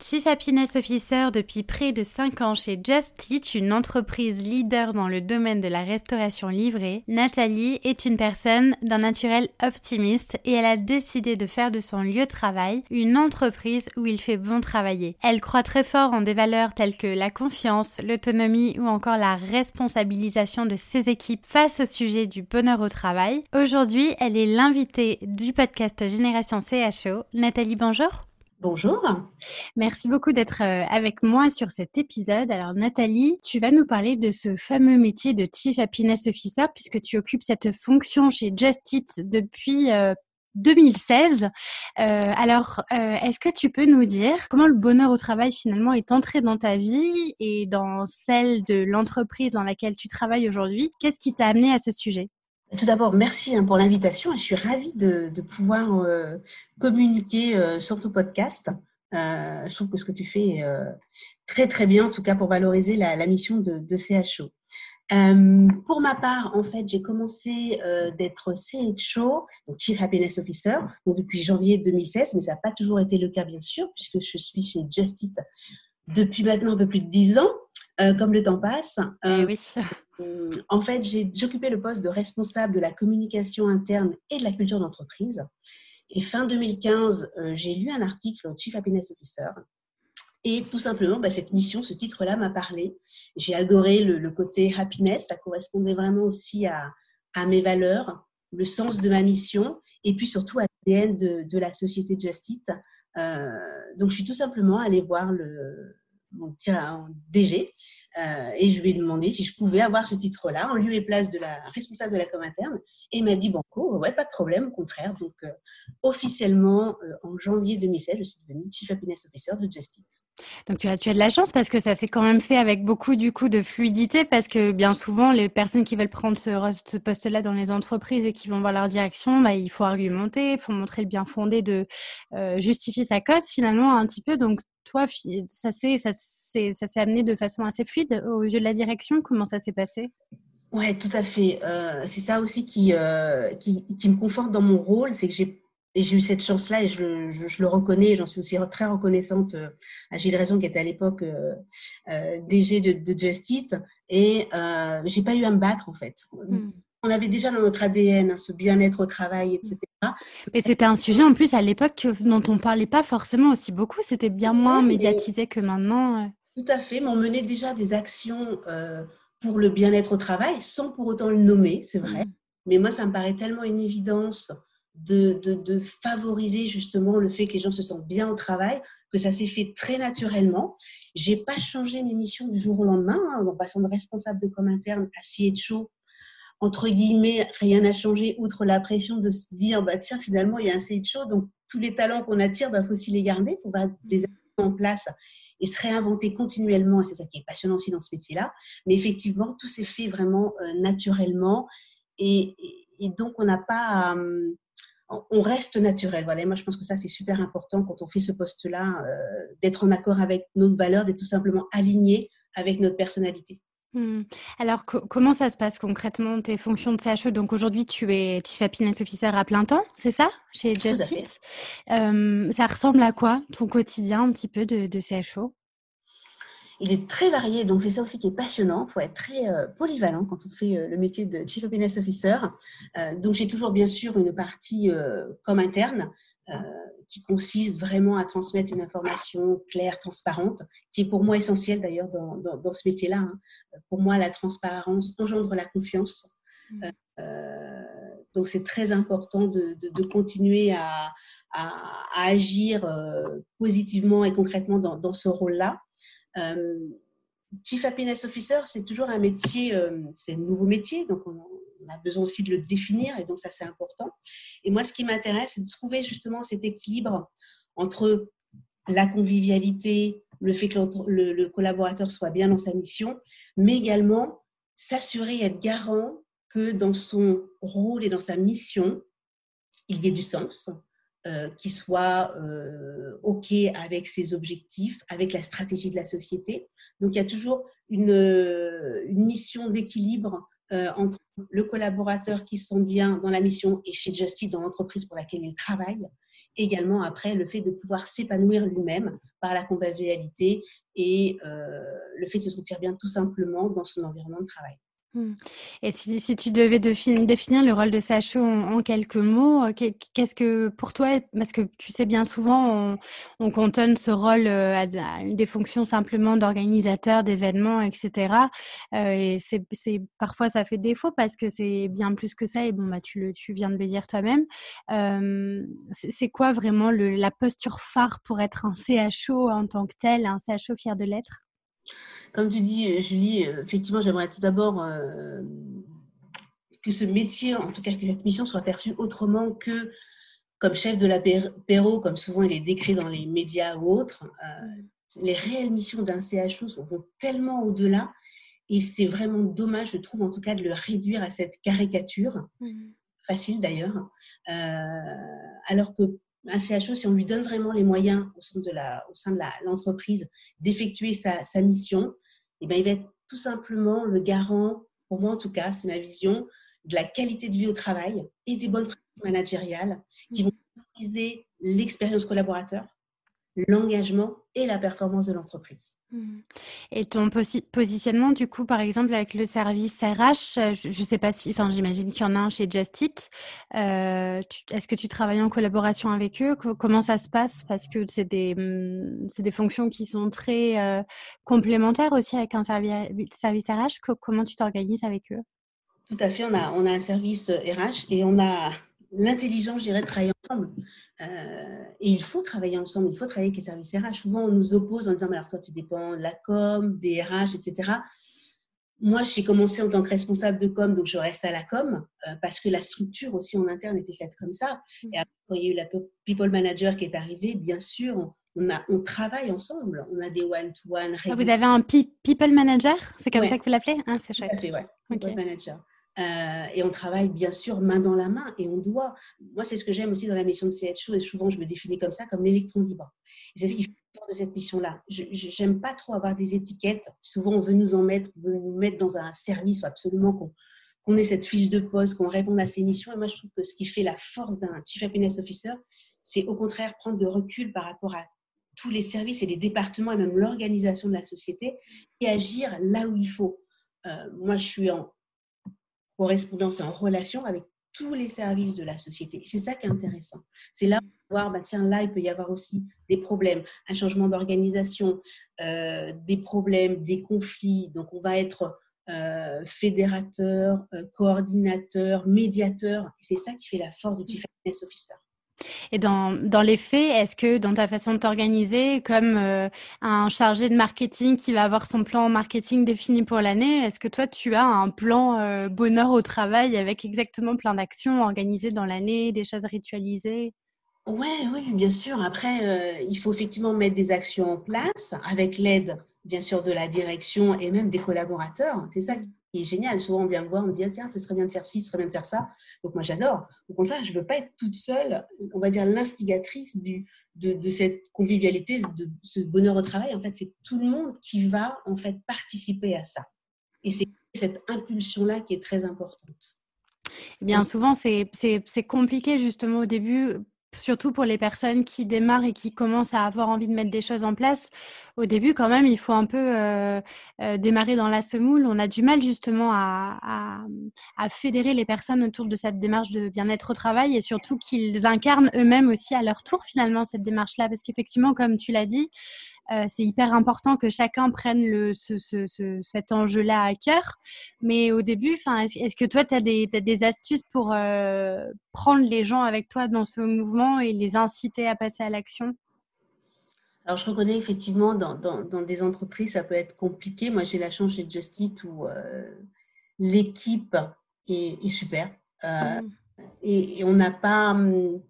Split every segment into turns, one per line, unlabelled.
Chief Happiness Officer depuis près de 5 ans chez Just Eat, une entreprise leader dans le domaine de la restauration livrée, Nathalie est une personne d'un naturel optimiste et elle a décidé de faire de son lieu de travail une entreprise où il fait bon travailler. Elle croit très fort en des valeurs telles que la confiance, l'autonomie ou encore la responsabilisation de ses équipes face au sujet du bonheur au travail. Aujourd'hui, elle est l'invitée du podcast Génération CHO. Nathalie, bonjour.
Bonjour.
Merci beaucoup d'être euh, avec moi sur cet épisode. Alors Nathalie, tu vas nous parler de ce fameux métier de Chief Happiness Officer puisque tu occupes cette fonction chez Just Eat depuis 2016. Euh, euh, alors, est-ce que tu peux nous dire comment le bonheur au travail finalement est entré dans ta vie et dans celle de l'entreprise dans laquelle tu travailles aujourd'hui? Qu'est-ce qui t'a amené à ce sujet?
Tout d'abord, merci hein, pour l'invitation. Je suis ravie de, pouvoir euh, communiquer euh, sur ton podcast. Euh, je trouve que ce que tu fais est très très bien, en tout cas pour valoriser la, mission de, CHO. pour ma part, en fait, j'ai commencé d'être CHO, donc Chief Happiness Officer, depuis janvier 2016, mais ça n'a pas toujours été le cas, bien sûr, puisque je suis chez Just Eat depuis maintenant un peu plus de 10 ans. Euh, comme le temps passe.
Eh oui.
Euh, en fait, j'ai occupé le poste de responsable de la communication interne et de la culture d'entreprise. Et fin 2015, euh, j'ai lu un article au Chief Happiness Officer. Et tout simplement, bah, cette mission, ce titre-là m'a parlé. J'ai adoré le, côté happiness. Ça correspondait vraiment aussi à, mes valeurs, le sens de ma mission et puis surtout à l'ADN de, de, la société Just Eat. donc, je suis tout simplement allée voir le, mon DG, euh, et je lui ai demandé si je pouvais avoir ce titre-là en lieu et place de la responsable de la com interne. Et il m'a dit Banco, ouais, pas de problème, au contraire. Donc, euh, officiellement, euh, en janvier 2016, je suis devenue Chief Happiness Officer de Just
Donc, tu as, tu as de la chance parce que ça s'est quand même fait avec beaucoup du coup de fluidité parce que bien souvent, les personnes qui veulent prendre ce, poste-là dans les entreprises et qui vont voir leur direction, bah, il faut argumenter, il faut montrer le bien fondé de justifier sa cause finalement un petit peu. Donc, toi, ça s'est ça, ça s'est amené de façon assez fluide aux yeux de la direction? Comment ça s'est passé?
Ouais, tout à fait. Euh, c'est ça aussi qui, euh, qui, qui, me conforte dans mon rôle, c'est que j'ai j'ai eu cette chance-là et je, je, le reconnais, j'en suis aussi très reconnaissante euh, à Gilles Raison qui était à l'époque DG de, de Just Eat et j'ai pas eu à me battre en fait. Hmm on avait déjà dans notre ADN hein, ce bien-être au travail, etc.
Mais c'était un sujet en plus à l'époque dont on ne parlait pas forcément aussi beaucoup. C'était bien moins médiatisé que maintenant.
Tout à fait, mais on menait déjà des actions euh, pour le bien-être au travail sans pour autant le nommer, c'est vrai. Mm. Mais moi, ça me paraît tellement une évidence de, favoriser justement le fait que les gens se sentent bien au travail, que ça s'est fait très naturellement. J'ai pas changé mes missions du jour au lendemain, hein, en passant de responsable de com interne à CHO entre guillemets, rien n'a changé, outre la pression de se dire, bah, tiens, finalement, il y a un de chaud, donc tous les talents qu'on attire, il bah, faut aussi les garder, il faut les mettre en place et se réinventer continuellement. Et c'est ça qui est passionnant aussi dans ce métier-là. Mais effectivement, tout s'est fait vraiment euh, naturellement. Et, donc, on n'a pas. Euh, on reste naturel. Voilà. Et moi, je pense que ça, c'est super important quand on fait ce poste-là, euh, d'être en accord avec nos valeurs, d'être tout simplement aligné avec notre personnalité.
Mmh. Alors, comment ça se passe concrètement tes fonctions de CHO Donc aujourd'hui, tu es Chief Happiness Officer à plein temps, c'est ça? Chez Just Eat. ça ressemble à quoi ton quotidien un petit peu de, de CHO
il est très varié, donc c'est ça aussi qui est passionnant. Il faut être très euh, polyvalent quand on fait euh, le métier de Chief Happiness Officer. Euh, donc j'ai toujours bien sûr une partie comme interne qui consiste vraiment à transmettre une information claire, transparente, qui est pour moi essentielle d'ailleurs dans, ce métier-là. Hein. Pour moi, la transparence engendre la confiance. Mmh. donc c'est très important de, continuer à, agir positivement et concrètement dans ce rôle-là. Euh, Chief Happiness Officer, c'est toujours un métier, euh, c'est un nouveau métier, donc on, a besoin aussi de le définir, et donc ça c'est important. Et moi, ce qui m'intéresse, c'est de trouver justement cet équilibre entre la convivialité, le fait que le, collaborateur soit bien dans sa mission, mais également s'assurer et être garant que dans son rôle et dans sa mission, il y ait du sens, euh, qui soit euh, OK avec ses objectifs, avec la stratégie de la société. Donc, il y a toujours une, euh, une mission d'équilibre entre le collaborateur qui se sent bien dans la mission et chez Justice, dans l'entreprise pour laquelle il travaille. Également, après, le fait de pouvoir s'épanouir lui-même par la convivialité et le fait de se sentir bien tout simplement dans son environnement de travail.
Mmh. Et si, tu devais définir le rôle de CHO en, quelques mots, euh, qu'est-ce que pour toi, parce que tu sais bien souvent, on, on cantonne ce rôle euh, à, des fonctions simplement d'organisateur d'événements, etc. Euh, et c'est parfois ça fait défaut parce que c'est bien plus que ça. Et bon, bah, tu, le, tu viens de le dire toi-même. c'est quoi vraiment la posture phare pour être un CHO en tant que tel, un CHO fier de l'être?
Comme tu dis, euh, Julie, euh, effectivement, j'aimerais tout d'abord euh, que ce métier, en tout cas que cette mission soit perçue autrement que comme chef de la l'apéro, comme souvent il est décrit dans les médias ou autres. les réelles missions d'un CHO vont tellement au-delà et c'est vraiment dommage, je trouve en tout cas, de le réduire à cette caricature, mmh. facile d'ailleurs, alors que un CHO, si on lui donne vraiment les moyens au sein de, la, au sein de l'entreprise d'effectuer sa, sa, mission, eh bien, il va être tout simplement le garant, pour moi en tout cas, c'est ma vision, de la qualité de vie au travail et des bonnes pratiques managériales qui vont utiliser l'expérience collaborateur, l'engagement et la performance de l'entreprise.
Mmh. Et ton positionnement, du coup, par exemple, avec le service RH, euh, je ne sais pas si, enfin, j'imagine qu'il y en a un chez Just Eat. Euh, est-ce que tu travailles en collaboration avec eux? Comment ça se passe? Parce que c'est des, mmh, des fonctions qui sont très euh, complémentaires aussi avec un service, service RH. Comment tu t'organises avec eux?
Tout à fait. On a, on a un service RH et on a l'intelligence, je dirais, de travailler ensemble. Euh, et il faut travailler ensemble, il faut travailler avec les services RH. Souvent, on nous oppose en disant, mais alors toi, tu dépends de la com, des RH, etc. Moi, j'ai commencé en tant que responsable de com, donc je reste à la com, euh, parce que la structure aussi en interne était faite comme ça. Mmh. Et après, quand il y a eu la People Manager qui est arrivée, bien sûr, on, a, on travaille ensemble. On a des one-to-one.
Ah, vous avez un People Manager? C'est comme ça que vous l'appelez? Ah, C'est chouette.
Ouais. People Manager. Euh, et on travaille bien sûr main dans la main et on doit. Moi, c'est ce que j'aime aussi dans la mission de CHO et souvent je me définis comme ça, comme l'électron libre. C'est ce qui fait de cette mission-là. Je n'aime pas trop avoir des étiquettes. Souvent, on veut nous en mettre, on veut nous mettre dans un service, absolument qu'on ait cette fiche de poste, qu'on réponde à ces missions. Et moi, je trouve que ce qui fait la force d'un Chief Happiness Officer, c'est au contraire prendre de recul par rapport à tous les services et les départements et même l'organisation de la société et agir là où il faut. Euh, moi, je suis en correspondance et en relation avec tous les services de la société. C'est ça qui est intéressant. C'est là où voir, bah, tiens, là, il peut y avoir aussi des problèmes, un changement d'organisation, euh, des problèmes, des conflits. Donc, on va être euh, fédérateur, euh, coordinateur, médiateur. C'est ça qui fait la force du Chief Happiness Officer.
Et dans, dans les faits, est-ce que dans ta façon de t'organiser, comme euh, un chargé de marketing qui va avoir son plan marketing défini pour l'année, est-ce que toi, tu as un plan euh, bonheur au travail avec exactement plein d'actions organisées dans l'année, des choses ritualisées?
Ouais, oui, bien sûr. Après, euh, il faut effectivement mettre des actions en place avec l'aide, bien sûr, de la direction et même des collaborateurs. C'est ça est génial. Souvent, on vient me voir, on me dit ah, tiens, ce serait bien de faire ci, ce serait bien de faire ça. Donc, moi, j'adore. Au contraire, je ne veux pas être toute seule, on va dire, l'instigatrice de, de, cette convivialité, de ce bonheur au travail. En fait, c'est tout le monde qui va en fait participer à ça. Et c'est cette impulsion-là qui est très importante.
Eh bien, souvent, c'est compliqué justement au début surtout pour les personnes qui démarrent et qui commencent à avoir envie de mettre des choses en place, au début, quand même, il faut un peu euh, euh, démarrer dans la semoule. On a du mal justement à, fédérer les personnes autour de cette démarche de bien-être au travail et surtout qu'ils incarnent eux-mêmes aussi à leur tour finalement cette démarche-là. Parce qu'effectivement, comme tu l'as dit, euh, c'est hyper important que chacun prenne le, cet enjeu-là à cœur. Mais au début, est-ce que toi, tu as, des astuces pour euh, prendre les gens avec toi dans ce mouvement et les inciter à passer à l'action?
Alors, je reconnais effectivement, dans, dans, des entreprises, ça peut être compliqué. Moi, j'ai la chance chez Just Eat où euh, l'équipe est, super. Mmh. et, on n'a pas, hum,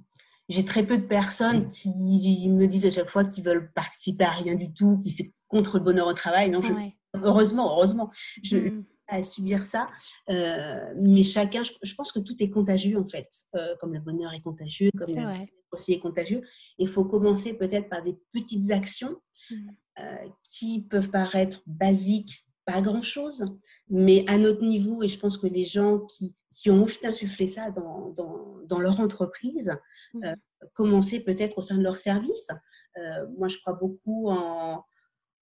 j'ai très peu de personnes mm. qui me disent à chaque fois qu'ils veulent participer à rien du tout, qui c'est contre le bonheur au travail. Non, je, heureusement, heureusement, je mm. à subir ça. Euh, mais chacun, je, pense que tout est contagieux en fait, euh, comme le bonheur est contagieux, comme le aussi est contagieux. Il faut commencer peut-être par des petites actions mm. euh, qui peuvent paraître basiques, pas grand-chose, mais à notre niveau, et je pense que les gens qui, qui ont envie d'insuffler ça dans, dans, dans, leur entreprise, mmh. euh, commencer peut-être au sein de leur service. Euh, moi, je crois beaucoup en,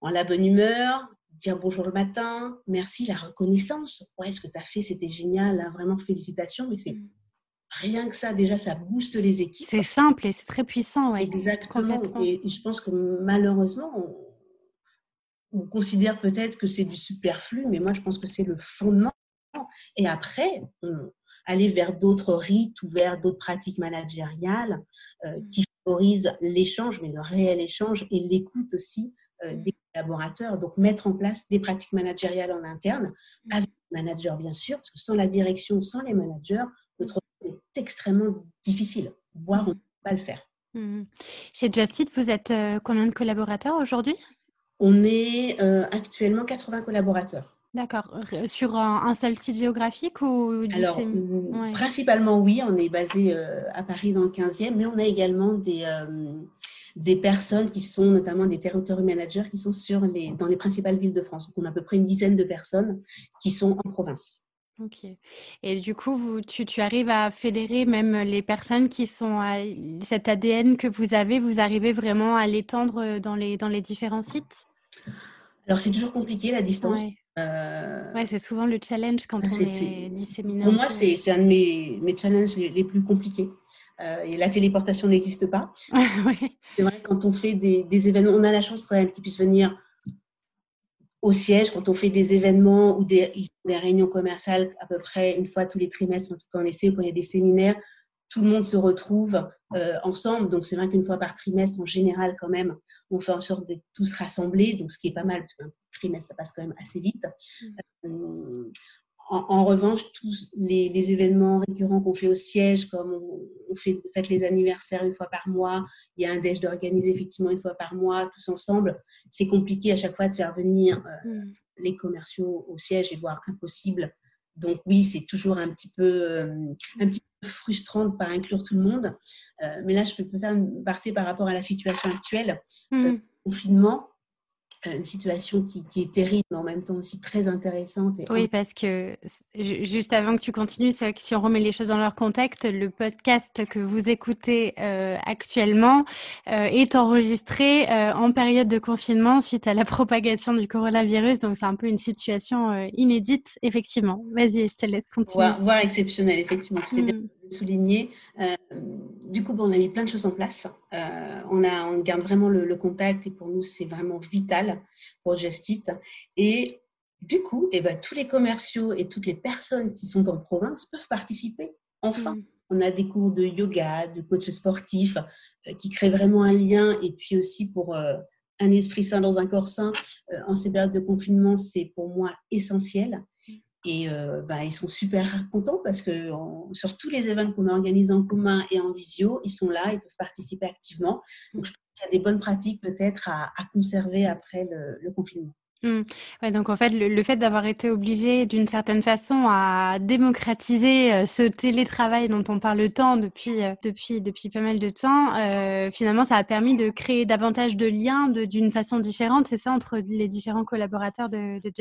en, la bonne humeur, dire bonjour le matin, merci, la reconnaissance. Ouais, ce que tu as fait, c'était génial, hein, vraiment félicitations, mais c'est mmh. rien que ça, déjà, ça booste les équipes.
C'est simple et c'est très puissant. Ouais,
Exactement. Et, et, je pense que malheureusement, on, on considère peut-être que c'est du superflu, mais moi je pense que c'est le fondement. Et après, aller vers d'autres rites ou vers d'autres pratiques managériales euh, qui favorisent l'échange, mais le réel échange et l'écoute aussi euh, des collaborateurs. Donc mettre en place des pratiques managériales en interne, avec les managers bien sûr, parce que sans la direction, sans les managers, notre travail est extrêmement difficile, voire on ne peut pas le faire.
Mmh Chez Justit, vous êtes euh, combien de collaborateurs aujourd'hui?
On est euh, actuellement 80 collaborateurs.
D'accord. Sur un, seul site géographique ou
Alors, principalement oui, on est basé euh, à Paris dans le 15e, mais on a également des, euh, des personnes qui sont notamment des territory managers qui sont sur les, dans les principales villes de France. Donc, on a à peu près une dizaine de personnes qui sont en province.
Ok. Et du coup, vous, tu, tu, arrives à fédérer même les personnes qui sont à cet ADN que vous avez, vous arrivez vraiment à l'étendre dans les, dans les différents sites?
Alors, c'est toujours compliqué la distance.
Oui, euh, ouais, c'est souvent le challenge quand on est, disséminé.
Pour moi, c'est un de mes, mes challenges les, plus compliqués. Euh, et la téléportation n'existe pas. C'est vrai, quand on fait des, des, événements, on a la chance quand même qu'ils puissent venir au siège, quand on fait des événements ou des, des, réunions commerciales à peu près une fois tous les trimestres, en tout cas en essai, quand il y a des séminaires, tout le monde se retrouve euh, ensemble. Donc c'est vrai qu'une fois par trimestre, en général quand même, on fait en sorte de tous rassembler, donc ce qui est pas mal, parce qu'un trimestre, ça passe quand même assez vite. Mmh. Euh, en, revanche, tous les, événements récurrents qu'on fait au siège, comme on, fait, les anniversaires une fois par mois, il y a un déj d'organiser effectivement une fois par mois, tous ensemble, c'est compliqué à chaque fois de faire venir euh, mm. les commerciaux au siège et voire impossible. Donc oui, c'est toujours un petit peu, euh, un petit peu frustrant de ne pas inclure tout le monde. Euh, mais là, je peux faire une partie par rapport à la situation actuelle. Mm. confinement, une situation qui, est terrible, mais en même temps aussi très intéressante.
oui, parce que juste avant que tu continues, c'est que si on remet les choses dans leur contexte, le podcast que vous écoutez euh, actuellement euh, est enregistré euh, en période de confinement suite à la propagation du coronavirus. Donc, c'est un peu une situation inédite, effectivement. Vas-y, je te laisse continuer.
Voire, exceptionnelle, effectivement. Tu fais bien. Souligner. du coup, on a mis plein de choses en place. on, a, on garde vraiment le, le contact et pour nous, c'est vraiment vital pour Justit. Et du coup, eh ben, tous les commerciaux et toutes les personnes qui sont en province peuvent participer. Enfin, mm. on a des cours de yoga, de coach sportif euh, qui créent vraiment un lien. Et puis aussi pour euh, un esprit sain dans un corps sain, euh, en ces périodes de confinement, c'est pour moi essentiel. Et bah, ils sont super contents parce que sur tous les événements qu'on organise en commun et en visio, ils sont là, ils peuvent participer activement. Donc, je il y a des bonnes pratiques peut-être à, conserver après le, confinement.
Mmh. Ouais, donc en fait, le, fait d'avoir été obligé d'une certaine façon à démocratiser euh, ce télétravail dont on parle tant depuis, euh, depuis, depuis pas mal de temps, euh, finalement, ça a permis de créer davantage de liens d'une façon différente, c'est ça, entre les différents collaborateurs de, de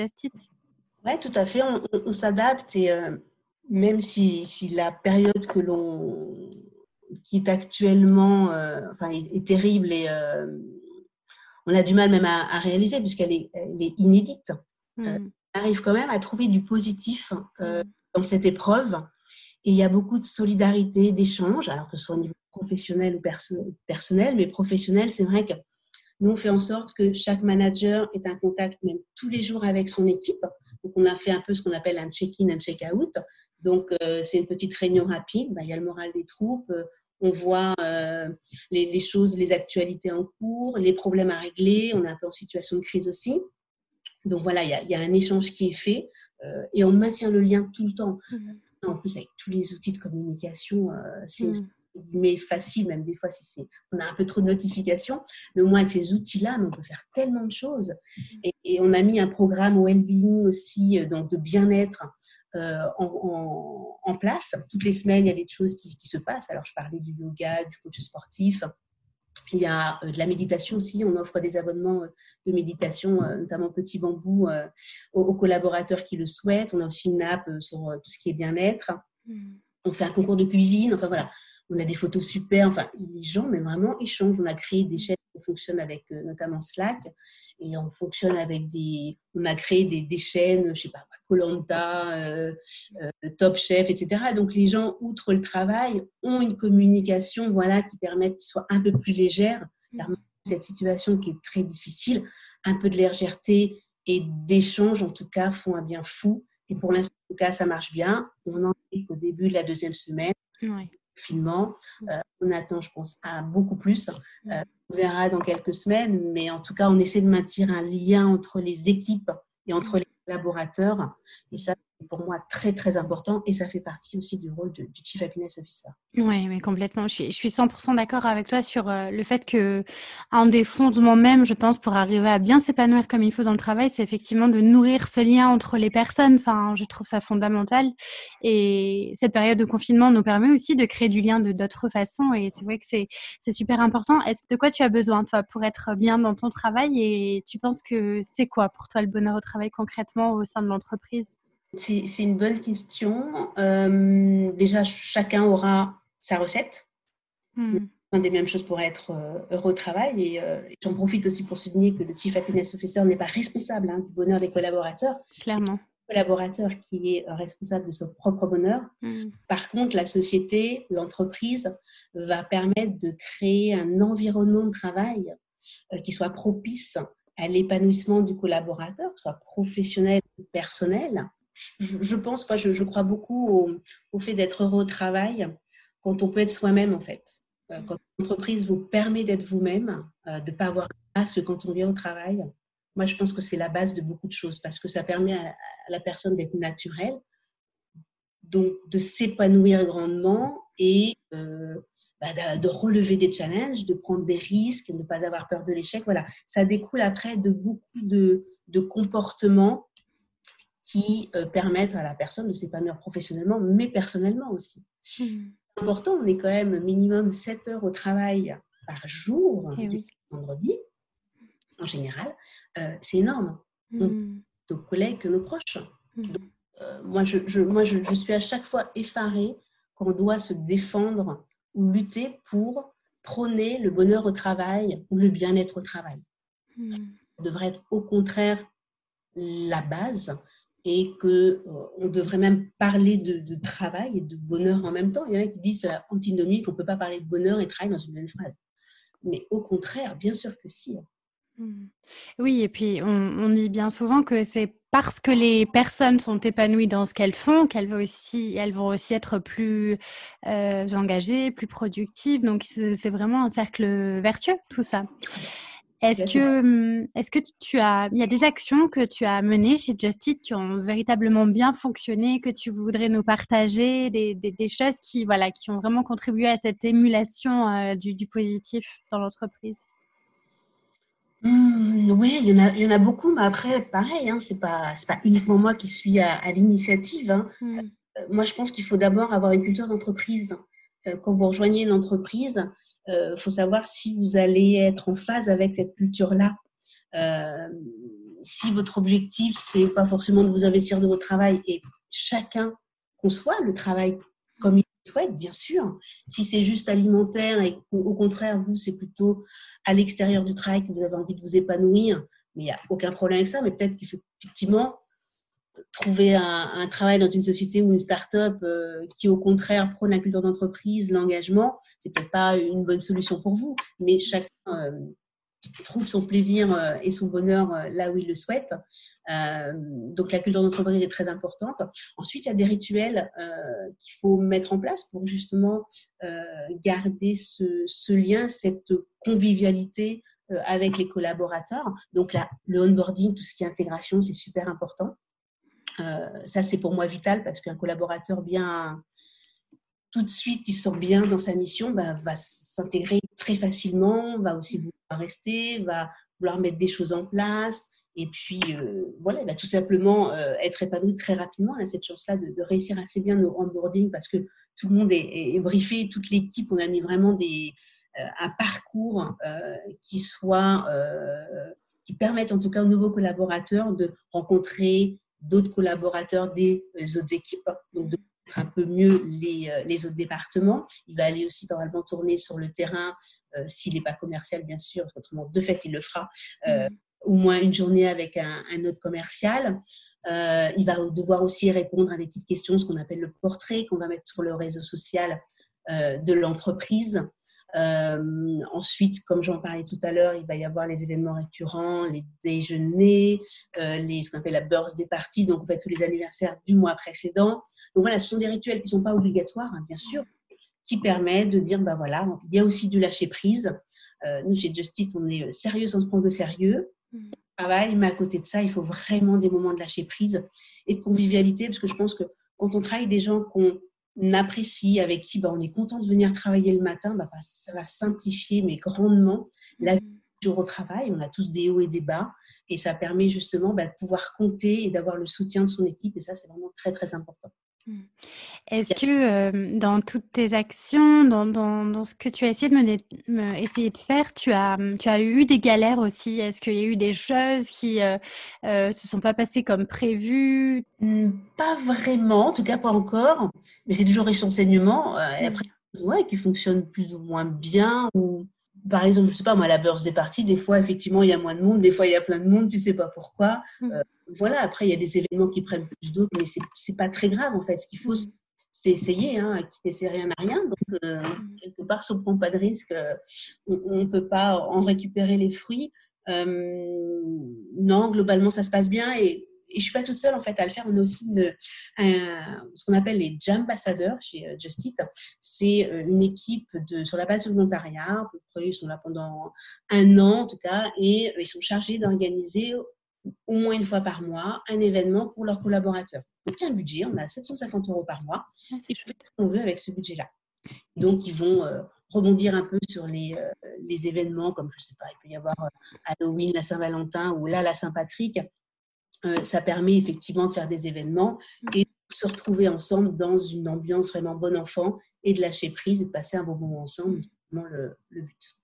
Oui, tout à fait. On, s'adapte et même si, si, la période que l'on qui est actuellement enfin, est, terrible et on a du mal même à, réaliser puisqu'elle est, est, inédite. Mm. on arrive quand même à trouver du positif mm. dans cette épreuve et il y a beaucoup de solidarité, d'échange, alors que ce soit au niveau professionnel ou personnel, mais professionnel, c'est vrai que nous, on fait en sorte que chaque manager ait un contact même tous les jours avec son équipe. Donc, on a fait un peu ce qu'on appelle un check-in, un check-out. Donc, euh, c'est une petite réunion rapide. Bah, il y a le moral des troupes. on voit euh, les, choses, les actualités en cours, les problèmes à régler. On est un peu en situation de crise aussi. Donc, voilà, il y a, un échange qui est fait euh, et on maintient le lien tout le temps. Mmh en plus avec tous les outils de communication, euh, c'est mm. Facile, même des fois si c'est, on a un peu trop de notifications, mais au moins avec ces outils-là, on peut faire tellement de choses. Et, on a mis un programme well-being aussi, euh, donc de bien-être euh, en, place. Toutes les semaines, il y a des choses qui, qui, se passent. Alors, je parlais du yoga, du coach sportif, il y a euh, de la méditation aussi. On offre des abonnements de méditation, notamment Petit Bambou, aux, collaborateurs qui le souhaitent. On a aussi une app sur tout ce qui est bien-être. Hmm. On fait un concours de cuisine. Enfin voilà, on a des photos super. Enfin, les gens, mais vraiment, échangent. On a créé des chaînes on fonctionne avec notamment Slack et on fonctionne avec des. On a créé des, des chaînes, je sais pas, Colanta, euh, euh, Top Chef, etc. Donc les gens, outre le travail, ont une communication voilà, qui permet qu'ils soient un peu plus légère. Mmh. Cette situation qui est très difficile, un peu de légèreté et d'échange, en tout cas, font un bien fou. Et pour l'instant, en tout cas, ça marche bien. On en est au début de la deuxième semaine. Oui. Mmh. Euh, on attend, je pense, à beaucoup plus. Mmh. on verra dans quelques semaines, mais en tout cas, on essaie de maintenir un lien entre les équipes et entre les collaborateurs. Et ça, pour moi très très important et ça fait partie aussi du rôle du Chief Happiness Officer.
Oui, mais complètement. Je suis, je suis 100% d'accord avec toi sur euh, le fait que un des fondements même, je pense, pour arriver à bien s'épanouir comme il faut dans le travail, c'est effectivement de nourrir ce lien entre les personnes. Enfin, je trouve ça fondamental. Et cette période de confinement nous permet aussi de créer du lien de d'autres façons. Et c'est vrai que c'est super important. Est-ce de quoi tu as besoin toi pour être bien dans ton travail et tu penses que c'est quoi pour toi le bonheur au travail concrètement au sein de l'entreprise?
C'est une bonne question. Euh, déjà, chacun aura sa recette. Hmm. Une des mêmes choses pour être euh, heureux au travail. Et, euh, j'en profite aussi pour souligner que le Chief Happiness Officer n'est pas responsable hein, du bonheur des collaborateurs.
Clairement.
Le collaborateur qui est responsable de son propre bonheur. Hmm. Par contre, la société, l'entreprise va permettre de créer un environnement de travail qui soit propice à l'épanouissement du collaborateur, soit professionnel ou personnel, je, pense, pas, je, crois beaucoup au, fait d'être heureux au travail quand on peut être soi-même, en fait. Euh, quand l'entreprise vous permet d'être vous-même, euh, de ne pas avoir de masque quand on vient au travail, moi, je pense que c'est la base de beaucoup de choses parce que ça permet à, la personne d'être naturelle, donc de s'épanouir grandement et euh, bah, de, relever des challenges, de prendre des risques, de ne pas avoir peur de l'échec. Voilà, ça découle après de beaucoup de, de comportements qui euh, permettent à la personne de s'épanouir professionnellement, mais personnellement aussi. Hmm. Important, on est quand même minimum 7 heures au travail par jour, eh vendredi, en général. Euh, c'est énorme. Hmm. nos collègues que nos proches. Hmm. Euh, moi, je, moi je, je, suis à chaque fois effarée quand on doit se défendre ou lutter pour prôner le bonheur au travail ou le bien-être au travail. Ça devrait être au contraire la base et qu'on euh, devrait même parler de, travail et de bonheur en même temps. Il y en a qui disent euh, antinomie qu'on ne peut pas parler de bonheur et de travail dans une même phrase. Mais au contraire, bien sûr que si. Hein.
Mmh. Oui, et puis on, dit bien souvent que c'est parce que les personnes sont épanouies dans ce qu'elles font qu'elles vont aussi, elles vont aussi être plus euh, engagées, plus productives. Donc c'est vraiment un cercle vertueux, tout ça. Est-ce que, hum, est-ce que tu as, il y a des actions que tu as menées chez Justit qui ont véritablement bien fonctionné, que tu voudrais nous partager, des, des, choses qui, voilà, qui ont vraiment contribué à cette émulation euh, du, du, positif dans l'entreprise?
Mmh, Oui, il y, en a, il y en a beaucoup, mais après, pareil, hein, ce n'est pas, pas uniquement moi qui suis à, l'initiative. Hein. Mmh. Euh, moi, je pense qu'il faut d'abord avoir une culture d'entreprise. Euh, quand vous rejoignez l'entreprise, il euh, faut savoir si vous allez être en phase avec cette culture-là. Euh, si votre objectif, c'est pas forcément de vous investir de votre travail et chacun conçoit le travail comme il souhaite, bien sûr. Si c'est juste alimentaire et au contraire, vous, c'est plutôt à l'extérieur du travail que vous avez envie de vous épanouir, mais il n'y a aucun problème avec ça. Mais peut-être qu'il faut effectivement trouver un, travail dans une société ou une start-up euh, qui, au contraire, prône la culture d'entreprise, l'engagement, c'est peut-être pas une bonne solution pour vous. Mais chacun euh, trouve son plaisir euh, et son bonheur euh, là où il le souhaite. Donc la culture d'entreprise est très importante. Ensuite, il y a des rituels qu'il faut mettre en place pour justement garder ce, lien, cette convivialité avec les collaborateurs. Donc là, le onboarding, tout ce qui est intégration, c'est super important. Ça, c'est pour moi vital parce qu'un collaborateur bien tout de suite qui se sent bien dans sa mission bah, va s'intégrer très facilement, va aussi vouloir rester, va vouloir mettre des choses en place. Et puis, euh, voilà, il tout simplement euh, être épanoui très rapidement. On a cette chance-là de, réussir assez bien nos onboarding parce que tout le monde est, briefé, toute l'équipe, on a mis vraiment des, euh, un parcours qui soit, qui permette en tout cas aux nouveaux collaborateurs de rencontrer d'autres collaborateurs des autres équipes, donc de un peu mieux les, euh, les, autres départements. Il va aller aussi normalement tourner sur le terrain, euh, s'il n'est pas commercial, bien sûr, parce qu'autrement, de fait, il le fera, euh, mm. au moins une journée avec un, autre commercial. il va devoir aussi répondre à des petites questions, ce qu'on appelle le portrait, qu'on va mettre sur le réseau social de l'entreprise. Ensuite, comme j'en parlais tout à l'heure, il va y avoir les événements récurrents, les déjeuners, les, ce qu'on appelle la burst des parties, donc en fait tous les anniversaires du mois précédent. Donc voilà, ce sont des rituels qui ne sont pas obligatoires, hein, bien sûr, qui permettent de dire, ben voilà, il y a aussi du lâcher prise. Euh, nous, chez Justit, on est sérieux sans se prendre de sérieux. Mm. Travail, mais à côté de ça, il faut vraiment des moments de lâcher prise et de convivialité, parce que je pense que quand on travaille des gens qu'on apprécie, avec qui ben, on est content de venir travailler le matin, ben, ça va simplifier, mais grandement, la vie mm. du jour au travail. On a tous des hauts et des bas, et ça permet justement ben, de pouvoir compter et d'avoir le soutien de son équipe, et ça, c'est vraiment très, très important. Mmh.
Est-ce que dans toutes tes actions, dans, dans, dans, ce que tu as essayé de, me, essayer de faire, tu as, mmh, tu as eu des galères aussi? Est-ce qu'il y a eu des choses qui ne se sont pas passées comme prévu?
Mmh, Pas vraiment, en tout cas pas encore. Mais c'est toujours riche enseignement. après, ouais, qui fonctionne plus ou moins bien. Ou par exemple, je sais pas moi, la bourse des parties, des fois effectivement il y a moins de monde, des fois il y a plein de monde, tu sais pas pourquoi voilà, après, il y a des événements qui prennent plus d'autres, mais ce n'est pas très grave, en fait. Ce qu'il faut, mm. c'est essayer. Hein, qui n'essaie rien à rien. Donc, euh, mm. quelque part, si on ne prend pas de risque, euh, on ne peut pas en récupérer les fruits. Euh, non, globalement, ça se passe bien. Et, je ne suis pas toute seule, en fait, à le faire. On a aussi ce qu'on appelle les Jam Ambassadors chez Justit. C'est une équipe de, sur la base du volontariat. À peu près, ils sont là pendant un an, en tout cas, et ils sont chargés d'organiser au moins une fois par mois un événement pour leurs collaborateurs. Donc, il y a un budget, on a 750 euros par mois, ah, et ce qu'on veut avec ce budget-là. Donc, ils vont euh, rebondir un peu sur les, euh, les, événements, comme je ne sais pas, il peut y avoir euh, Halloween, la Saint-Valentin ou là, la Saint-Patrick. ça permet effectivement de faire des événements et de se retrouver ensemble dans une ambiance vraiment bon enfant et de lâcher prise et de passer un bon moment ensemble. C'est vraiment le, le but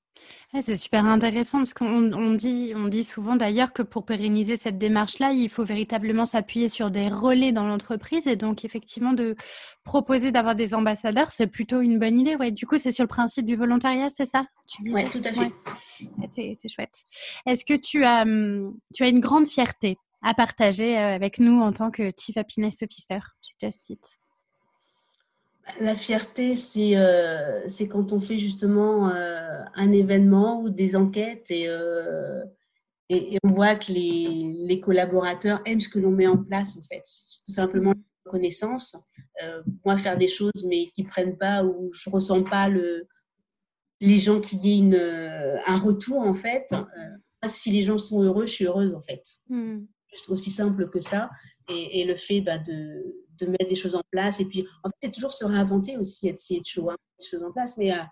c'est super intéressant parce qu'on dit, on dit souvent d'ailleurs que pour pérenniser cette démarche-là, il faut véritablement s'appuyer sur des relais dans l'entreprise et donc effectivement de proposer d'avoir des ambassadeurs, c'est plutôt une bonne idée. Ouais, du coup, c'est sur le principe du volontariat, c'est ça?
Oui, tout à fait.
C'est chouette. Est-ce que tu as, hum, tu as une grande fierté à partager euh, avec nous en tant que Chief Happiness Officer chez Just Eat?
La fierté, euh, c'est quand on fait justement euh, un événement ou des enquêtes et, euh, et, on voit que les, les, collaborateurs aiment ce que l'on met en place, en fait. Tout simplement connaissance. moi, faire des choses, mais qui ne prennent pas ou je ne ressens pas le, les gens qui y une, un retour, en fait. si les gens sont heureux, je suis heureuse, en fait. Mmh. Juste aussi simple que ça. Et, le fait bah, de de mettre des choses en place. Et puis, en fait, c'est toujours se réinventer aussi, essayer de choses, des choses en place. Mais euh,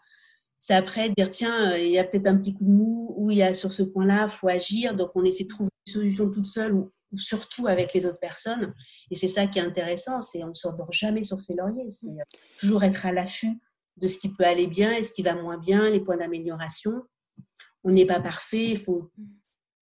c'est après dire, tiens, euh, il y a peut-être un petit coup de mou, ou il y a sur ce point-là, il faut agir. Donc, on essaie de trouver une solution toute seule ou, surtout avec les autres personnes. Et c'est ça qui est intéressant, c'est on ne s'endort jamais sur ses lauriers. C'est euh, toujours être à l'affût de ce qui peut aller bien et ce qui va moins bien, les points d'amélioration. On n'est pas parfait, il faut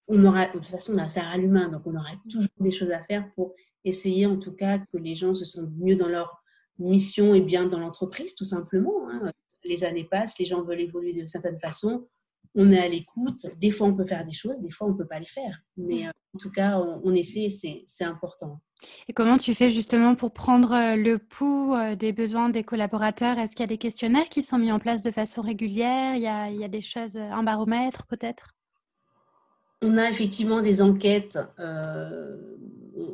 on aura, de toute façon, on a affaire à l'humain, donc on aura toujours des choses à faire pour essayer en tout cas que les gens se sentent mieux dans leur mission et bien dans l'entreprise, tout simplement. Hein. Les années passent, les gens veulent évoluer de certaines façons. On est à l'écoute. Des fois, on peut faire des choses, des fois, on ne peut pas les faire. Mais euh, en tout cas, on, essaie, c'est important.
Et comment tu fais justement pour prendre euh, le pouls euh, des besoins des collaborateurs? Est-ce qu'il y a des questionnaires qui sont mis en place de façon régulière? Il y, a, il y a des choses, un baromètre peut-être?
On a effectivement des enquêtes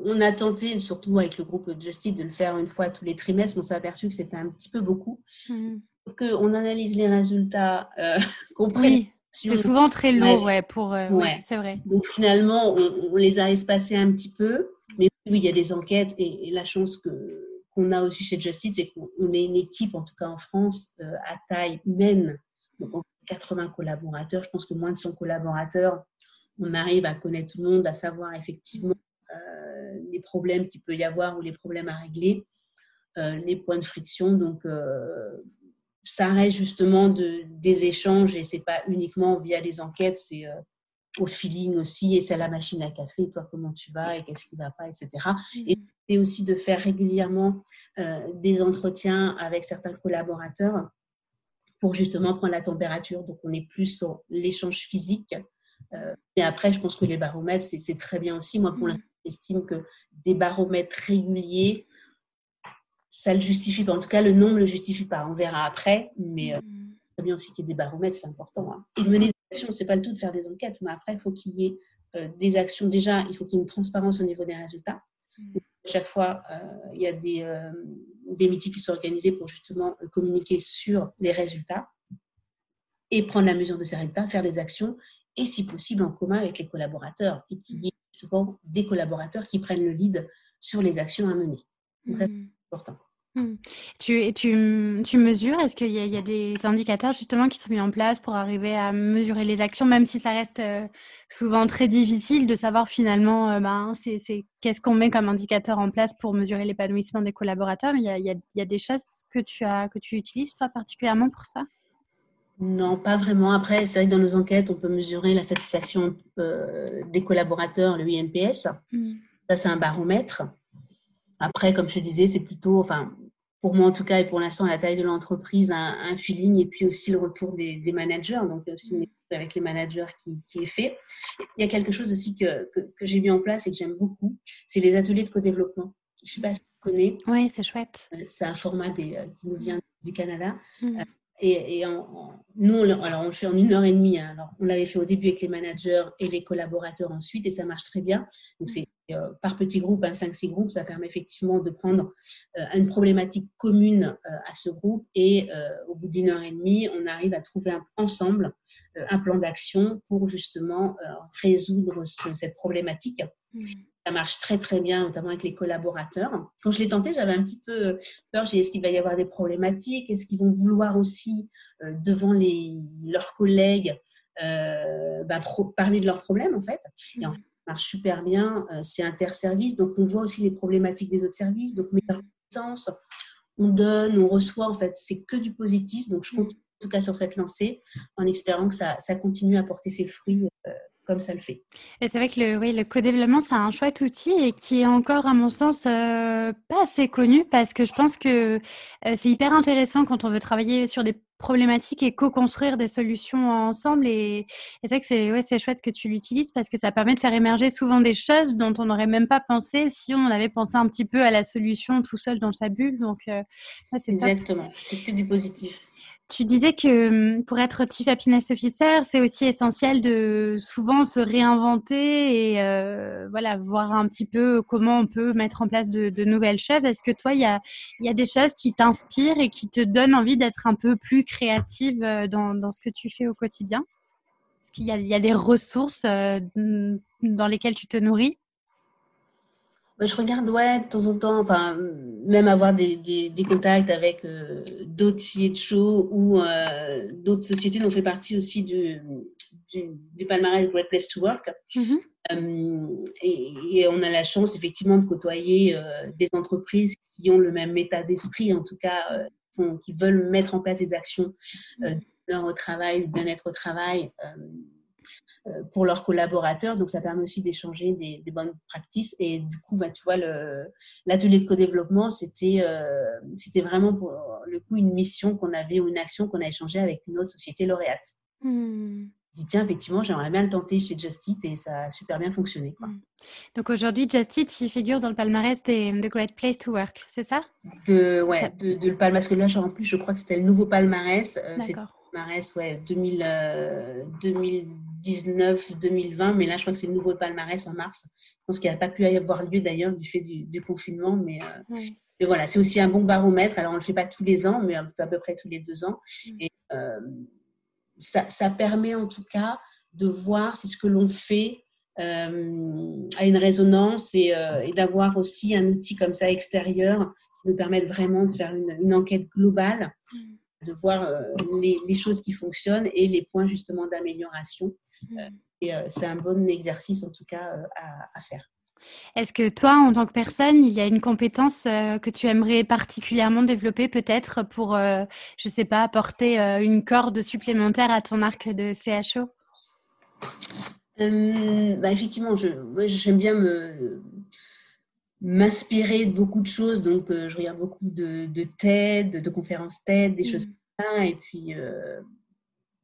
on a tenté, surtout avec le groupe Justice, de le faire une fois tous les trimestres, on s'est aperçu que c'était un petit peu beaucoup. Mmh. on analyse les résultats, euh,
Oui, c'est souvent très lourd, ouais, pour. Euh, c'est vrai.
Donc finalement, on, les a espacés un petit peu, mais oui, il y a des enquêtes et, la chance que qu'on a aussi chez Justice, c'est qu'on est une équipe, en tout cas en France, euh, à taille humaine. Donc, on 80 collaborateurs. Je pense que moins de 100 collaborateurs, on arrive à connaître tout le monde, à savoir effectivement les problèmes qu'il peut y avoir ou les problèmes à régler, euh, les points de friction. Donc, euh, ça reste justement de, des échanges et c'est pas uniquement via des enquêtes, c'est au feeling aussi et c'est la machine à café, toi comment tu vas et qu'est-ce qui va pas, etc. Mm-hmm. Et c'est aussi de faire régulièrement des entretiens avec certains collaborateurs pour justement prendre la température. Donc on est plus sur l'échange physique. mais après, je pense que les baromètres, c'est très bien aussi. Moi, pour mm-hmm. l'instant, estime que des baromètres réguliers, ça le justifie pas. En tout cas, le nombre ne le justifie pas. On verra après, mais euh, mm. très bien aussi qu'il y ait des baromètres, c'est important. Hein. Et mener des actions, c'est pas le tout de faire des enquêtes, mais après, il faut qu'il y ait euh, des actions. Déjà, il faut qu'il y ait une transparence au niveau des résultats. Mm. Chaque fois, euh, il y a des, des meetings qui sont organisés pour justement communiquer sur les résultats et prendre la mesure de ces résultats, faire des actions et si possible en commun avec les collaborateurs et qu'il y ait des collaborateurs qui prennent le lead sur les actions à mener. C'est mmh. important.
Mmh. Tu, tu, tu, mesures? Est-ce qu'il y, a des indicateurs justement qui sont mis en place pour arriver à mesurer les actions, même si ça reste euh, souvent très difficile de savoir finalement euh, ben, c'est, qu'est-ce qu'on met comme indicateur en place pour mesurer l'épanouissement des collaborateurs? Mais il y a, il y a, des choses que tu, as, que tu utilises toi particulièrement pour ça?
Non, pas vraiment. Après, c'est vrai que dans nos enquêtes, on peut mesurer la satisfaction euh, des collaborateurs, le INPS. Mm. Ça, c'est un baromètre. Après, comme je disais, c'est plutôt, enfin, pour moi en tout cas, et pour l'instant, la taille de l'entreprise, un, feeling et puis aussi le retour des, managers. Donc, il y a aussi une équipe avec les managers qui, est fait. Il y a quelque chose aussi que, que, j'ai mis en place et que j'aime beaucoup, c'est les ateliers de co-développement. Je ne sais pas si tu connais.
Oui, c'est chouette.
Euh, c'est un format des, euh, qui nous vient du Canada. Mm. Et, nous, on, alors on le fait en une heure et demie. Hein. Alors, on l'avait fait au début avec les managers et les collaborateurs ensuite, et ça marche très bien. Donc, c'est euh, par petits groupes, 5-6 groupes, ça permet effectivement de prendre euh, une problématique commune euh, à ce groupe. Et au bout d'une heure et demie, on arrive à trouver ensemble un plan d'action pour justement résoudre cette problématique. Mmh ça marche très très bien, notamment avec les collaborateurs. Quand je l'ai tenté, j'avais un petit peu peur. J'ai est-ce qu'il va y avoir des problématiques? Est-ce qu'ils vont vouloir aussi, euh, devant les, leurs collègues, euh, bah, parler de leurs problèmes en fait? Et en mmh. fait, ça marche super bien. Euh, c'est interservice, donc on voit aussi les problématiques des autres services. Donc meilleure connaissance, on donne, on reçoit. En fait, c'est que du positif. Donc je mmh. continue en tout cas sur cette lancée en espérant que ça, ça continue à porter ses fruits comme ça le fait.
Et c'est vrai que le, oui, le co-développement, c'est un chouette outil et qui est encore, à mon sens, euh, pas assez connu parce que je pense que euh, c'est hyper intéressant quand on veut travailler sur des problématiques et co-construire des solutions ensemble. Et, c'est vrai que c'est ouais, chouette que tu l'utilises parce que ça permet de faire émerger souvent des choses dont on n'aurait même pas pensé si on avait pensé un petit peu à la solution tout seul dans sa bulle. Donc, euh,
c'est Exactement, c'est que du positif.
Tu disais que hum, pour être Chief Happiness Officer, c'est aussi essentiel de souvent se réinventer et euh, voilà, voir un petit peu comment on peut mettre en place de, nouvelles choses. Est-ce que toi, il y a, y a, des choses qui t'inspirent et qui te donnent envie d'être un peu plus créative euh, dans, dans, ce que tu fais au quotidien? Est-ce qu'il y, y a, des ressources euh, dans lesquelles tu te nourris?
Je regarde, ouais, de temps en temps, enfin, même avoir des, des, contacts avec euh, d'autres CHO ou euh, d'autres sociétés dont on fait partie aussi du, du, palmarès Great Place to Work. Mm-hmm. Euh, et, on a la chance, effectivement, de côtoyer des entreprises qui ont le même état d'esprit, en tout cas, qui veulent mettre en place des actions de au travail, bien-être au travail euh, pour leurs collaborateurs. Donc, ça permet aussi d'échanger des, bonnes pratiques. Et du coup, bah, tu vois, l'atelier de co-développement, c'était euh, c'était vraiment pour le coup une mission qu'on avait ou une action qu'on a échangée avec une autre société lauréate. Mmh. Je dis, tiens, effectivement, j'aimerais bien le tenter chez Justit et ça a super bien fonctionné. Quoi. Hmm.
Donc aujourd'hui, Justit, il figure dans le palmarès des Great Place to Work, c'est ça?
De, Ouais. De, le palmarès. Parce que là, genre, en plus, je crois que c'était le nouveau palmarès. Euh, D'accord. Palmarès, ouais, 2000, euh, 2000 2019-2020, mais là, je crois que c'est le nouveau palmarès en mars. Je pense qu'il n'a pas pu y avoir lieu d'ailleurs du fait du, confinement, mais, euh, mais voilà, c'est aussi un bon baromètre. Alors, on ne le fait pas tous les ans, mais à peu près tous les deux ans. Mm. Et euh, ça, permet en tout cas de voir si ce que l'on fait euh, a une résonance et, d'avoir aussi un outil comme ça extérieur qui nous permette vraiment de faire une, enquête globale. Mm de voir euh, les, choses qui fonctionnent et les points justement d'amélioration. Mm. et c'est un bon exercice en tout cas à faire.
Est-ce que toi, en tant que personne, il y a une compétence euh, que tu aimerais particulièrement développer, peut-être pour, euh, je ne sais pas, apporter euh, une corde supplémentaire à ton arc de CHO
bah, Effectivement, j'aime bien m'inspirer de beaucoup de choses. Donc, je regarde beaucoup de, TED, de conférences TED, des choses mmh. comme ça. Et puis,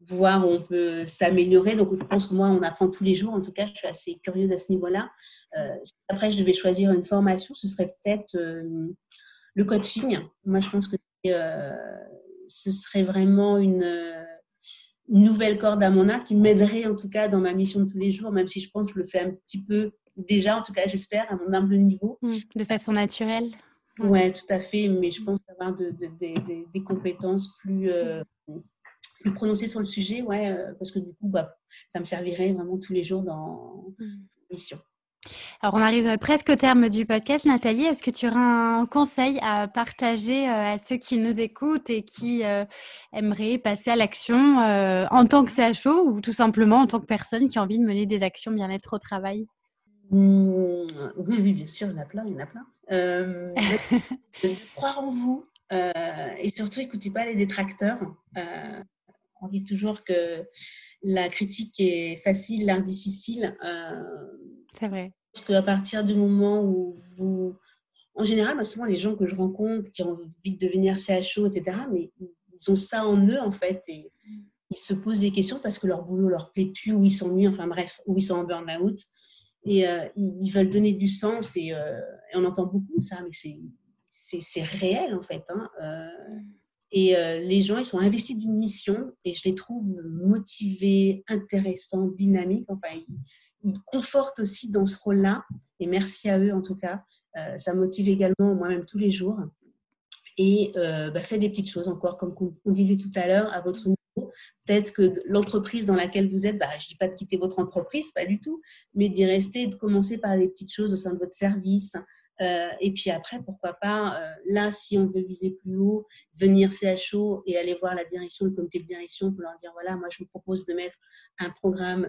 voir où on peut s'améliorer. Donc, je pense que moi, on apprend tous les jours. En tout cas, je suis assez curieuse à ce niveau-là. Euh, si après, je devais choisir une formation, ce serait peut-être euh, le coaching. Moi, je pense que euh, ce serait vraiment une, nouvelle corde à mon arc qui m'aiderait, en tout cas, dans ma mission de tous les jours, même si je pense que je le fais un petit peu déjà, en tout cas, j'espère, à mon humble niveau.
Mmh, de façon naturelle.
Oui, tout à fait. Mais je pense avoir de, des compétences plus plus prononcé sur le sujet, ouais, euh, parce que du coup, bah, ça me servirait vraiment tous les jours dans mmh. mission.
Alors, on arrive presque au terme du podcast. Nathalie, est-ce que tu auras un conseil à partager euh, à ceux qui nous écoutent et qui euh, aimeraient passer à l'action en tant que CHO ou tout simplement en tant que personne qui a envie de mener des actions bien-être au travail?
Mmh, oui, oui, bien sûr, il y en a plein, il y en a plein. croire en vous et surtout, écoutez pas les détracteurs on dit toujours que la critique est facile, l'art difficile. Euh,
c'est vrai.
Parce qu'à partir du moment où vous. En général, souvent, les gens que je rencontre qui ont envie de devenir CHO, etc., mais ils ont ça en eux, en fait, et ils se posent des questions parce que leur boulot leur plaît plus, ou ils sont enfin bref, ou ils sont en burn-out. Et euh, ils veulent donner du sens, et, euh, et, on entend beaucoup ça, mais c'est réel, en fait. Hein. Et euh, les gens, ils sont investis d'une mission et je les trouve motivés, intéressants, dynamiques. Enfin, ils, confortent aussi dans ce rôle-là. Et merci à eux en tout cas. Ça motive également moi-même tous les jours. Et bah, faites des petites choses encore, comme on disait tout à l'heure, à votre. Peut-être que l'entreprise dans laquelle vous êtes, bah, je ne dis pas de quitter votre entreprise, pas du tout, mais d'y rester, de commencer par des petites choses au sein de votre service, euh, et puis après, pourquoi pas, euh, là, si on veut viser plus haut, venir CHO et aller voir la direction, le comité de direction pour leur dire, voilà, moi, je vous propose de mettre un programme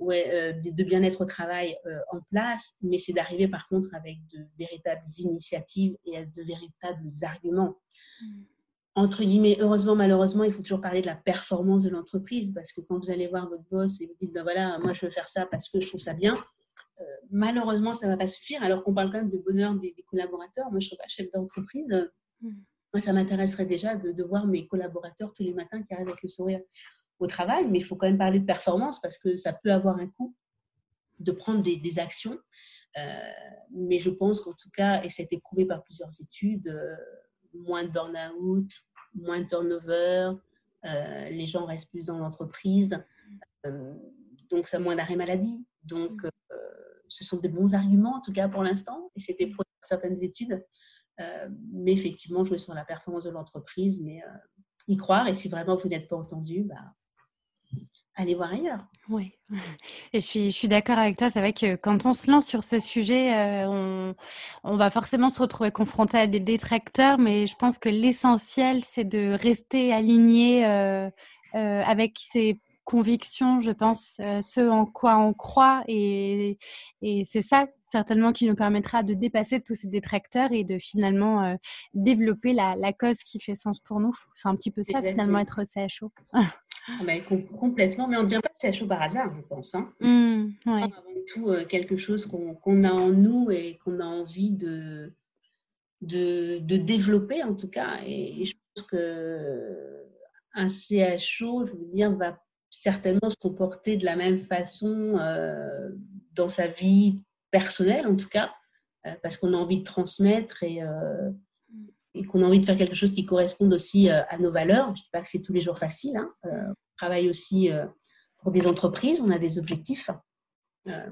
euh, de bien-être au travail en place, mais c'est d'arriver par contre avec de véritables initiatives et de véritables arguments. Mmh. Entre guillemets, heureusement, malheureusement, il faut toujours parler de la performance de l'entreprise parce que quand vous allez voir votre boss et vous dites, ben voilà, moi, je veux faire ça parce que je trouve ça bien, euh, malheureusement, ça ne va pas suffire, alors qu'on parle quand même de bonheur des, collaborateurs. Moi, je ne serais pas chef d'entreprise. Mm. Moi, ça m'intéresserait déjà de, voir mes collaborateurs tous les matins qui arrivent avec le sourire au travail, mais il faut quand même parler de performance parce que ça peut avoir un coût de prendre des, actions. Euh, mais je pense qu'en tout cas, et ça a été prouvé par plusieurs études, euh, moins de burn-out, moins de turnover, les gens restent plus dans l'entreprise, donc ça moins d'arrêt maladie. Donc, mm ce sont des bons arguments, en tout cas pour l'instant, et c'était pour certaines études. Euh, mais effectivement, jouer sur la performance de l'entreprise, mais euh, y croire. Et si vraiment vous n'êtes pas entendu, bah, allez voir ailleurs.
Oui, et je suis, je suis d'accord avec toi. C'est vrai que quand on se lance sur ce sujet, euh, on, on, va forcément se retrouver confronté à des détracteurs, mais je pense que l'essentiel, c'est de rester aligné avec ses conviction, je pense, euh, ce en quoi on croit. Et, et c'est ça, certainement qui nous permettra de dépasser tous ces détracteurs et de finalement euh, développer la, cause qui fait sens pour nous. C'est un petit peu ça finalement être CHO.
Ah ben, complètement, mais on ne devient pas CHO par hasard, je pense. Hein. Mmh, avant tout euh, quelque chose qu'on a en nous et qu'on a envie de, de, développer en tout cas. Et, je pense que un CHO, je veux dire, va certainement se comporter de la même façon euh, dans sa vie personnelle, en tout cas, euh, parce qu'on a envie de transmettre et, euh, et qu'on a envie de faire quelque chose qui corresponde aussi à nos valeurs. Je ne dis pas que c'est tous les jours facile. Hein. on travaille aussi pour des entreprises, on a des objectifs.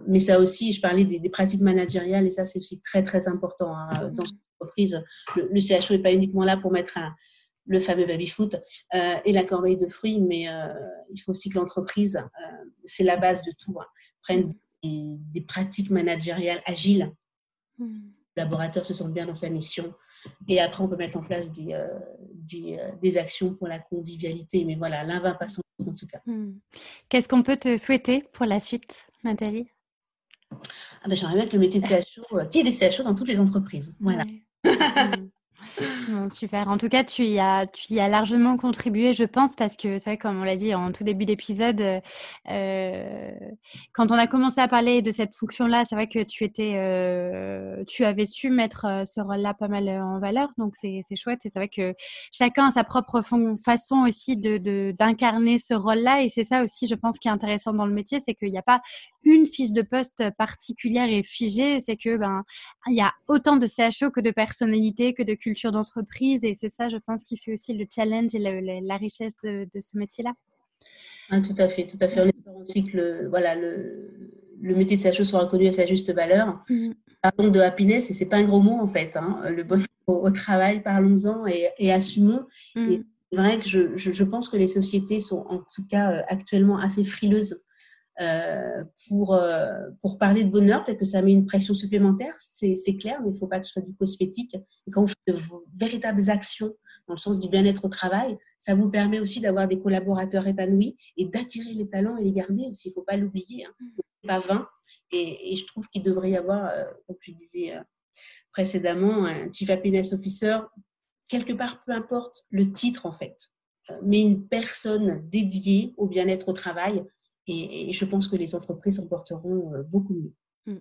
mais ça aussi, je parlais des, pratiques managériales et ça, c'est aussi très, très important hein, dans une entreprise. Le, CHO n'est pas uniquement là pour mettre le fameux baby-foot euh, et la corbeille de fruits, mais euh, il faut aussi que l'entreprise, euh, c'est la base de tout, hein, prenne des, pratiques managériales agiles. Hmm. Le laborateur se sent bien dans sa mission. Et après, on peut mettre en place des, des, actions pour la convivialité. Mais voilà, l'un va pas sans en tout cas. Hmm.
Qu'est-ce qu'on peut te souhaiter pour la suite, Nathalie?
Ah ben, J'aimerais bien que le métier de CHO, qu'il y ait des CHO dans toutes les entreprises. Voilà.
Super. En tout cas, tu y, as, tu y as largement contribué, je pense, parce que c'est vrai, comme on l'a dit en tout début d'épisode, euh, quand on a commencé à parler de cette fonction-là, c'est vrai que tu étais, euh, tu avais su mettre euh, ce rôle-là pas mal en valeur, donc c'est chouette. Et c'est vrai que chacun a sa propre façon aussi de d'incarner ce rôle-là, et c'est ça aussi, je pense, qui est intéressant dans le métier, c'est qu'il n'y a pas une fiche de poste particulière et figée, c'est que ben il y a autant de CHO que de personnalités, que de culture d'entreprise, et c'est ça, je pense, qui fait aussi le challenge et la richesse de, ce métier-là.
Ah, tout à fait, tout à fait. On espère aussi que le, voilà, le, le métier de CHO soit reconnu à sa juste valeur. Mmh. Parlons de happiness, et c'est pas un gros mot en fait. Hein. Le bonheur au, travail, parlons-en et, assumons. Mmh. c'est vrai que je, je, je, pense que les sociétés sont en tout cas euh, actuellement assez frileuses euh, pour, euh, pour parler de bonheur, peut-être que ça met une pression supplémentaire, c'est clair, mais il ne faut pas que ce soit du cosmétique. Et quand on fait de véritables actions dans le sens du bien-être au travail, ça vous permet aussi d'avoir des collaborateurs épanouis et d'attirer les talents et les garder aussi. Il ne faut pas l'oublier. Hein. Pas vain. Et, et, je trouve qu'il devrait y avoir, euh, comme tu disais précédemment, un Chief Happiness Officer, quelque part, peu importe le titre en fait, mais une personne dédiée au bien-être au travail et, je pense que les entreprises en porteront euh, beaucoup mieux. Mm.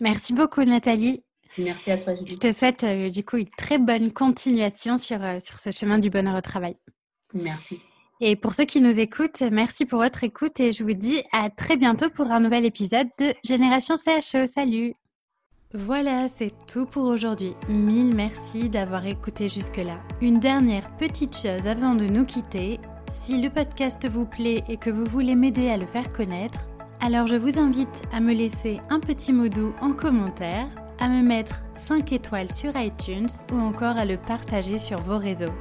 Merci beaucoup, Nathalie.
Merci à toi,
Julie. Je te souhaite euh, du coup une très bonne continuation sur, euh, sur ce chemin du bonheur au travail.
Merci.
Et pour ceux qui nous écoutent, merci pour votre écoute et je vous dis à très bientôt pour un nouvel épisode de Génération CHO. Salut voilà, c'est tout pour aujourd'hui. Mille merci d'avoir écouté jusque-là. Une dernière petite chose avant de nous quitter, si le podcast vous plaît et que vous voulez m'aider à le faire connaître, alors je vous invite à me laisser un petit mot doux en commentaire, à me mettre 5 étoiles sur iTunes ou encore à le partager sur vos réseaux.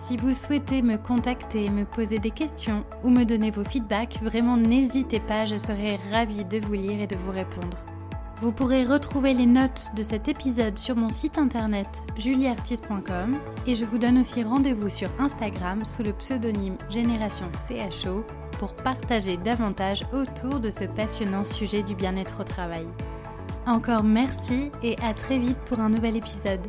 Si vous souhaitez me contacter, me poser des questions ou me donner vos feedbacks, vraiment n'hésitez pas, je serai ravie de vous lire et de vous répondre. Vous pourrez retrouver les notes de cet épisode sur mon site internet julieartiste.com et je vous donne aussi rendez-vous sur Instagram sous le pseudonyme Génération CHO pour partager davantage autour de ce passionnant sujet du bien-être au travail. Encore merci et à très vite pour un nouvel épisode.